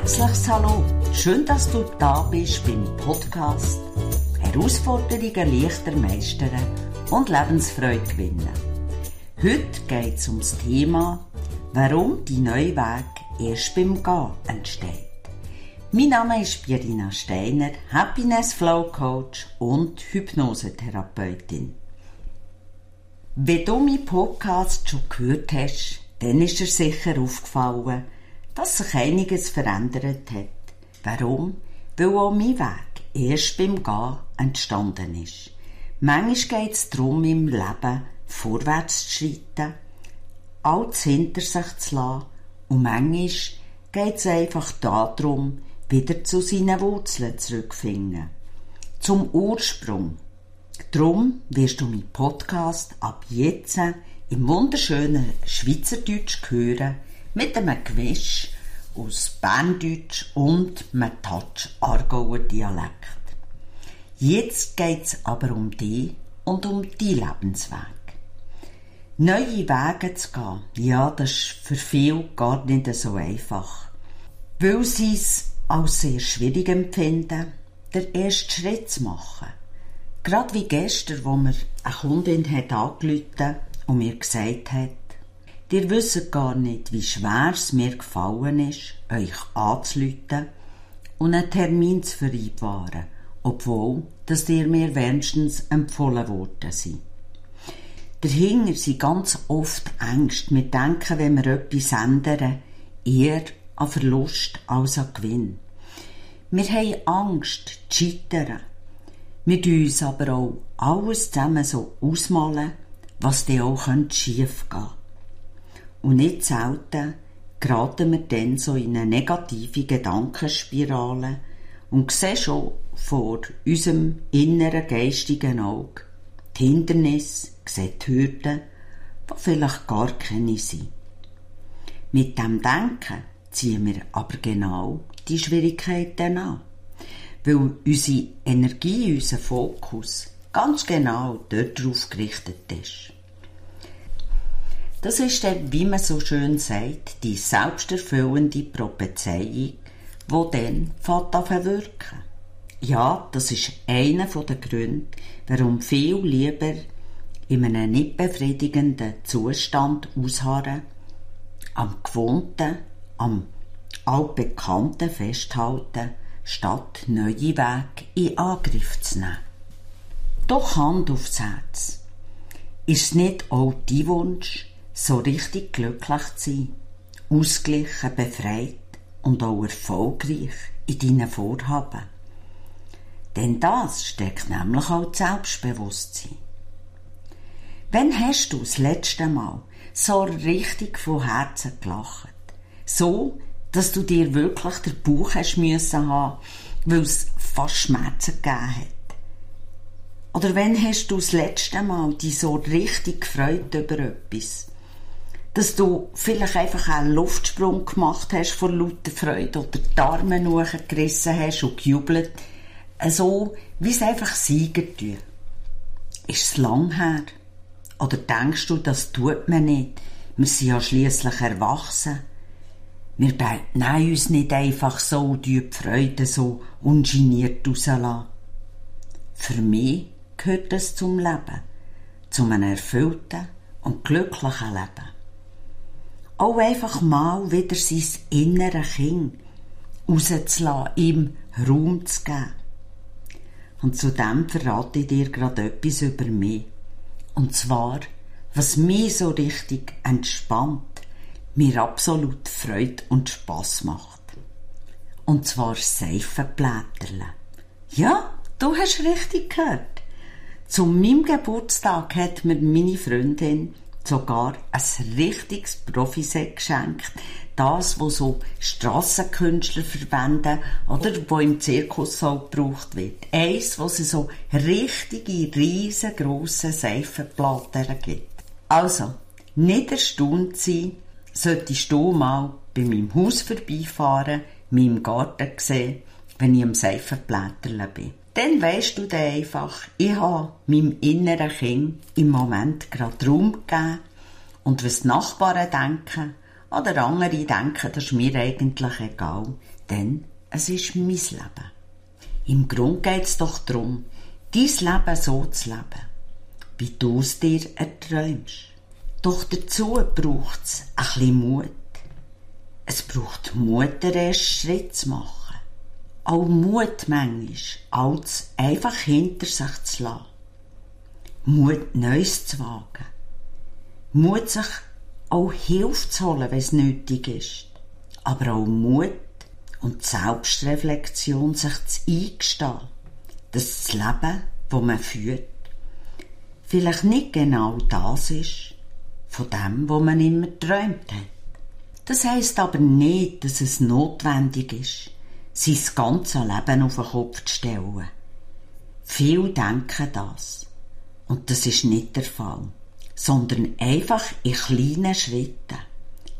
herzliches Hallo. Schön, dass du da bist beim Podcast Herausforderungen leichter meistern und Lebensfreude gewinnen. Heute geht es um das Thema, warum die neue Weg erst beim Gehen entsteht. Mein Name ist Birina Steiner, Happiness Flow Coach und Hypnosetherapeutin. Wenn du meinen Podcast schon gehört hast, dann ist dir sicher aufgefallen, dass sich einiges verändert hat. Warum? Weil auch mein Weg erst beim Gehen entstanden ist. Manchmal geht es darum, im Leben vorwärts zu schreiten, alles hinter sich zu lassen und manchmal geht es einfach darum, wieder zu seinen Wurzeln zurückzufinden. Zum Ursprung. Drum wirst du meinen Podcast ab jetzt im wunderschönen Schweizerdeutsch hören, mit einem Gemisch aus Berndeutsch und einem Touch Aargauer Dialekt. Jetzt geht's aber um dich und um die Lebensweg. Neue Wege zu gehen, ja, das ist für viele gar nicht so einfach. Weil sie es als sehr schwierig empfinden, den ersten Schritt zu machen. Gerade wie gestern, wo mir eine Kundin hat und mir gesagt hat, Ihr wisst gar nicht, wie schwer es mir gefallen ist, euch anzuleiten und einen Termin zu vereinbaren, obwohl, dass ihr mir wärmstens empfohlen worden seid. Dahinter sind ganz oft Ängste. Wir denken, wenn wir etwas ändern, eher an Verlust als an Gewinn. Wir haben Angst, zu scheitern. Wir tun uns aber auch alles zusammen so ausmalen, was dann auch schief gehen könnte. Und nicht selten geraten wir dann so in eine negative Gedankenspirale und sehen schon vor unserem inneren geistigen Auge die Hindernisse, sehen die Hürden, die vielleicht gar keine sind. Mit dem Denken ziehen wir aber genau die Schwierigkeiten an, weil unsere Energie, unser Fokus ganz genau dort drauf gerichtet ist. Das ist dann, wie man so schön sagt, die selbsterfüllende Prophezeiung, die dann fängt wirken. Ja, das ist einer der Gründe, warum viel lieber in einem nicht befriedigenden Zustand ausharren, am Gewohnten, am Altbekannten festhalten, statt neue Wege in Angriff zu nehmen. Doch Hand aufs Herz. Ist nicht auch dein Wunsch, so richtig glücklich zu sein, ausgeglichen, befreit und auch erfolgreich in deinen Vorhaben. Denn das steckt nämlich auch Selbstbewusstsein. Wann hast du das letzte Mal so richtig von Herzen gelacht? So, dass du dir wirklich den Bauch hast müssen haben, weil es fast Schmerzen gegeben hat. Oder wann hast du das letzte Mal dich so richtig gefreut über etwas? Dass du vielleicht einfach einen Luftsprung gemacht hast vor lauter Freude oder die Arme gerissen hast und gejubelt. So, wie es einfach Sieger tun. Ist es lang her? Oder denkst du, das tut man nicht? Wir sind ja schliesslich erwachsen. Wir nehmen uns nicht einfach so die Freude so ungeniert rauslassen. Für mich gehört es zum Leben. Zum einem erfüllten und glücklichen Leben auch einfach mal wieder sein innere Kind rauszulassen, ihm Raum zu geben. Und zu dem verrate ich dir gerade etwas über mich. Und zwar, was mich so richtig entspannt, mir absolut Freude und Spass macht. Und zwar Seifenblätterle. Ja, du hast richtig gehört. Zu meinem Geburtstag hat mir meine Freundin sogar ein richtiges Profiset geschenkt. Das, wo so Strassenkünstler verwenden oder wo im Zirkus so gebraucht wird. Eins, wo es so richtige, riesengroße Seifenplatten gibt. Also, nicht erstaunt sein, solltest du mal bei meinem Haus vorbeifahren, meinem Garten sehen, wenn ich am Seifenblätterle bin. Dann weisst du dann einfach, ich habe meinem inneren Kind im Moment gerade Raum gegeben und was die Nachbarn denken Oder andere denken, das ist mir eigentlich egal, denn es ist mein Leben. Im Grunde geht es doch darum, dein Leben so zu leben, wie du es dir erträumst. Doch dazu braucht es ein bisschen Mut. Es braucht Mut, den ersten Schritt zu machen. Auch Mut manchmal, alles einfach hinter sich zu lassen. Mut, Neues zu wagen. Mut, sich auch Hilfe zu holen, wenn es nötig ist. Aber auch Mut und Selbstreflexion, sich zu eingestehen, dass das Leben, das man führt, vielleicht nicht genau das ist, von dem, wo man immer träumt hat. Das heisst aber nicht, dass es notwendig ist, sein ganzes Leben auf den Kopf zu stellen. Viele denken das. Und das ist nicht der Fall. Sondern einfach in kleinen Schritten,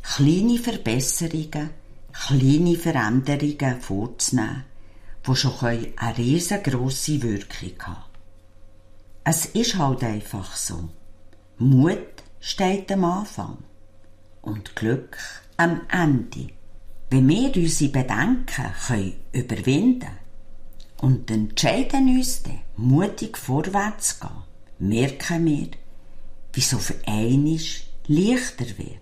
kleine Verbesserungen, kleine Veränderungen vorzunehmen, die schon eine riesengroße Wirkung haben Es ist halt einfach so. Mut steht am Anfang und Glück am Ende. Wenn wir unsere Bedenken können überwinden. Und entscheiden uns dann, mutig vorwärts zu gehen, merken wir, wie so für einisch leichter wird,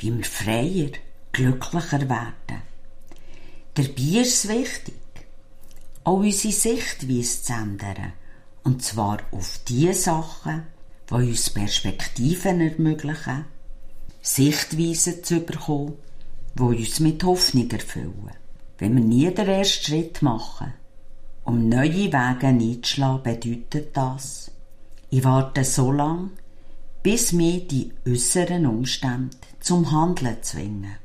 wie wir freier, glücklicher werden. Dabei ist es wichtig, auch unsere Sichtweise zu ändern, und zwar auf die Sachen, die uns Perspektiven ermöglichen, Sichtweisen zu bekommen, die uns mit Hoffnung erfüllen. Wenn wir nie den ersten Schritt machen, um neue Wege einzuschlagen, bedeutet das, ich warte so lange, bis mir die äußeren Umstände zum Handeln zwingen.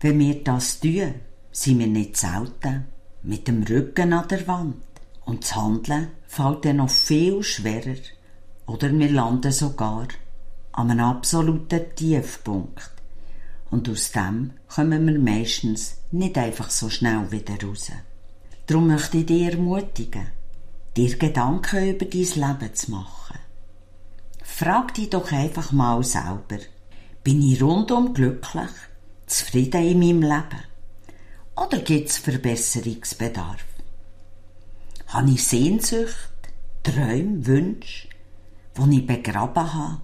Wenn wir das tun, sind wir nicht selten mit dem Rücken an der Wand und das Handeln fällt dann noch viel schwerer oder wir landen sogar an einem absoluten Tiefpunkt. Und aus dem kommen wir meistens nicht einfach so schnell wieder raus. Darum möchte ich dich ermutigen, dir Gedanken über dein Leben zu machen. Frag dich doch einfach mal selber, bin ich rundum glücklich, zufrieden in meinem Leben? Oder gibt es Verbesserungsbedarf? Habe ich Sehnsucht, Träume, Wünsche, die ich begraben habe,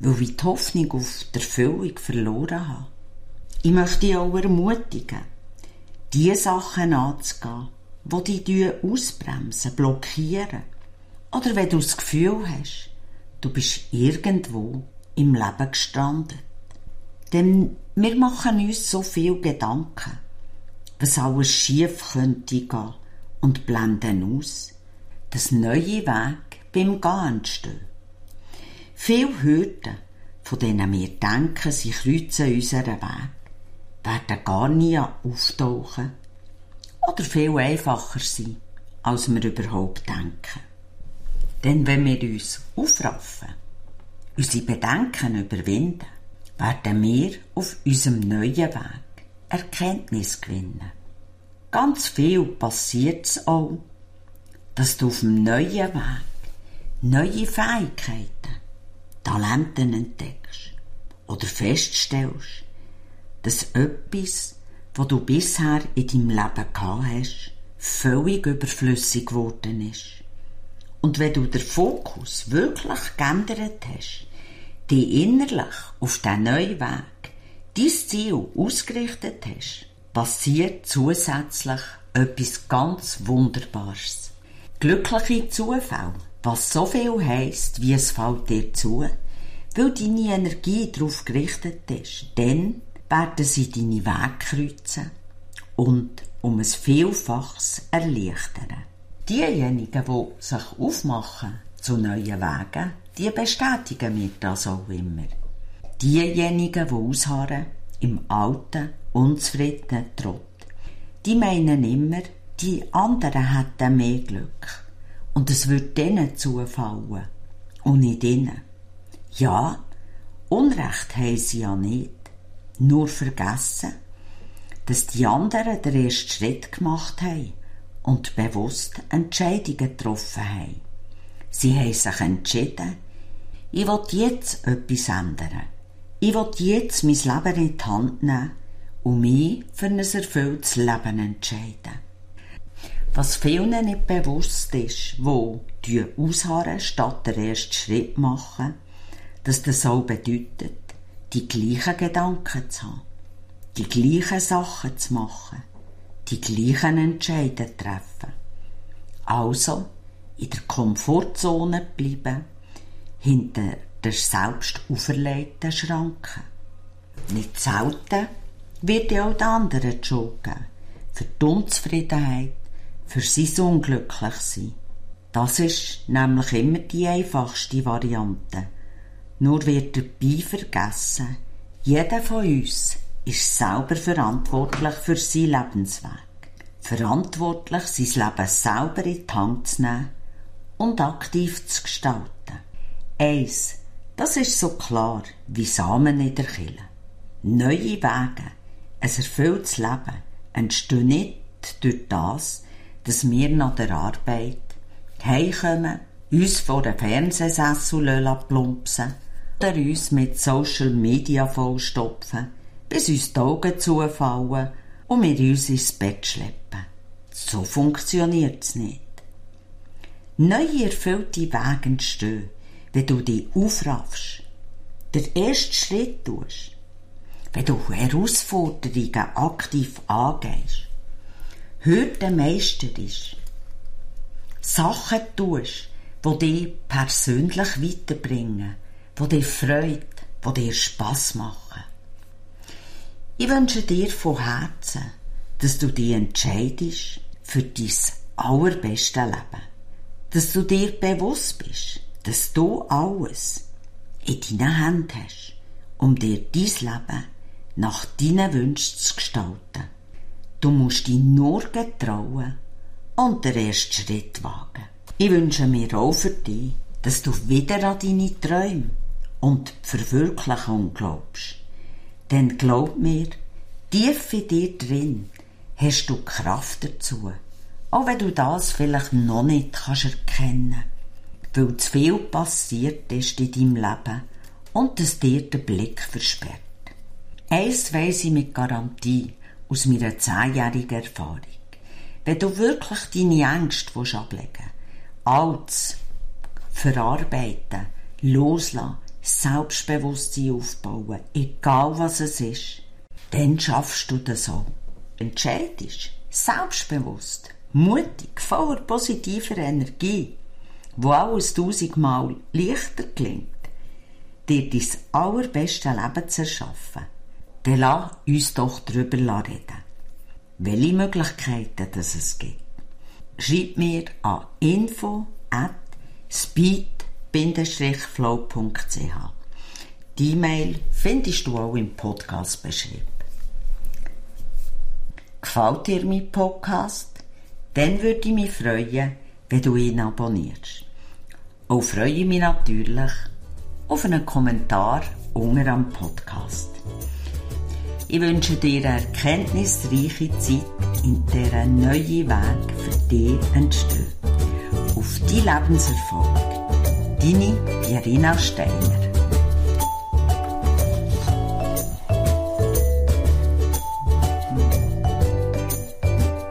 weil ich die Hoffnung auf die Erfüllung verloren habe? Ich möchte dich auch ermutigen, diese Sachen anzugehen, die dich ausbremsen, blockieren. Oder wenn du das Gefühl hast, du bist irgendwo im Leben gestrandet. Denn wir machen uns so viel Gedanken, was alles schief könnte gehen und blenden aus, dass neue Wege beim Gehen entstehen. Viele Hürden, von denen wir denken, sie kreuzen unseren Weg, werden gar nie auftauchen oder viel einfacher sein, als wir überhaupt denken. Denn wenn wir uns aufraffen, unsere Bedenken überwinden, werden wir auf unserem neuen Weg Erkenntnis gewinnen. Ganz viel passiert es auch, dass du auf dem neuen Weg neue Fähigkeiten, Talenten entdeckst oder feststellst, dass etwas, was du bisher in deinem Leben gehabt hast, völlig überflüssig geworden ist. Und wenn du den Fokus wirklich geändert hast, die innerlich auf den neuen Weg dein Ziel ausgerichtet hast, passiert zusätzlich etwas ganz Wunderbares. Glückliche Zufälle, was so viel heisst, wie es fällt dir zu, weil deine Energie darauf gerichtet ist, dann werden sie deine Wege kreuzen und um ein Vielfaches erleichtern. Diejenigen, die sich aufmachen zu neuen Wegen, die bestätigen mir das auch immer. Diejenigen, die ausharren im alten, unzufriedenen Trott, die meinen immer, die anderen hätten mehr Glück. Und es würde denen zufallen. Und nicht ihnen. Ja, Unrecht haben sie ja nicht nur vergessen, dass die anderen den ersten Schritt gemacht haben und bewusst Entscheidungen getroffen haben. Sie haben sich entschieden, ich will jetzt etwas ändern. Ich will jetzt mein Leben in die Hand nehmen und mich für ein erfülltes Leben entscheiden. Was vielen nicht bewusst ist, wo die ausharren statt der ersten Schritt machen, dass das auch bedeutet, die gleichen Gedanken zu haben, die gleichen Sachen zu machen, die gleichen Entscheidungen treffen. Also in der Komfortzone bleiben, hinter der selbst auferlegten Schranke. Nicht selten wird ja auch die Schuld geben. Für die Unzufriedenheit, für sein Unglücklichsein. Das ist nämlich immer die einfachste Variante. Nur wird dabei vergessen, jeder von uns ist selber verantwortlich für seinen Lebensweg. Verantwortlich, sein Leben selber in die Hand zu nehmen und aktiv zu gestalten. Eins, das ist so klar wie Samen in der Kille. Neue Wege, ein erfülltes Leben entstehen nicht durch das, dass wir nach der Arbeit heimkommen, uns vor den Fernsehsessel plumpsen oder uns mit Social Media vollstopfen, bis uns die Augen zufallen und wir uns ins Bett schleppen. So funktioniert's nicht. Neue erfüllte Wege entstehen, wenn du dich aufraffst, den ersten Schritt tust, wenn du Herausforderungen aktiv angehst, Hürden meisterst, Sachen tust, die dich persönlich weiterbringen, die dir Freude, die dir Spass machen. Ich wünsche dir von Herzen, dass du dich entscheidest für dein allerbeste Leben. Dass du dir bewusst bist, dass du alles in deinen Händen hast, um dir dein Leben nach deinen Wünschen zu gestalten. Du musst dich nur getrauen und den ersten Schritt wagen. Ich wünsche mir auch für dich, dass du wieder an deine Träume und die Verwirklichung glaubst. Denn glaub mir, tief in dir drin hast du Kraft dazu. Auch wenn du das vielleicht noch nicht kannst erkennen weil zu viel passiert ist in deinem Leben und es dir den Blick versperrt. Eins weiss ich mit Garantie aus meiner zehnjährigen Erfahrung. Wenn du wirklich deine Ängste ablegen willst, alles verarbeiten, loslassen, Selbstbewusstsein aufbauen, egal was es ist, dann schaffst du das auch. Entscheidest, selbstbewusst, mutig, voller positiver Energie, wo alles tausendmal leichter klingt, dir dein allerbeste Leben zu erschaffen, dann lass uns doch darüber reden. Welche Möglichkeiten es gibt. Schreib mir an info at speed-flow.ch Die E-Mail findest du auch im Podcast beschrieben. Gefällt dir mein Podcast? Dann würde ich mich freuen, wenn du ihn abonnierst. Auch freue ich mich natürlich auf einen Kommentar unter am Podcast. Ich wünsche dir eine erkenntnisreiche Zeit, in der ein neuer Weg für dich entsteht. Auf die Lebenserfolg. Deine Irina Steiner.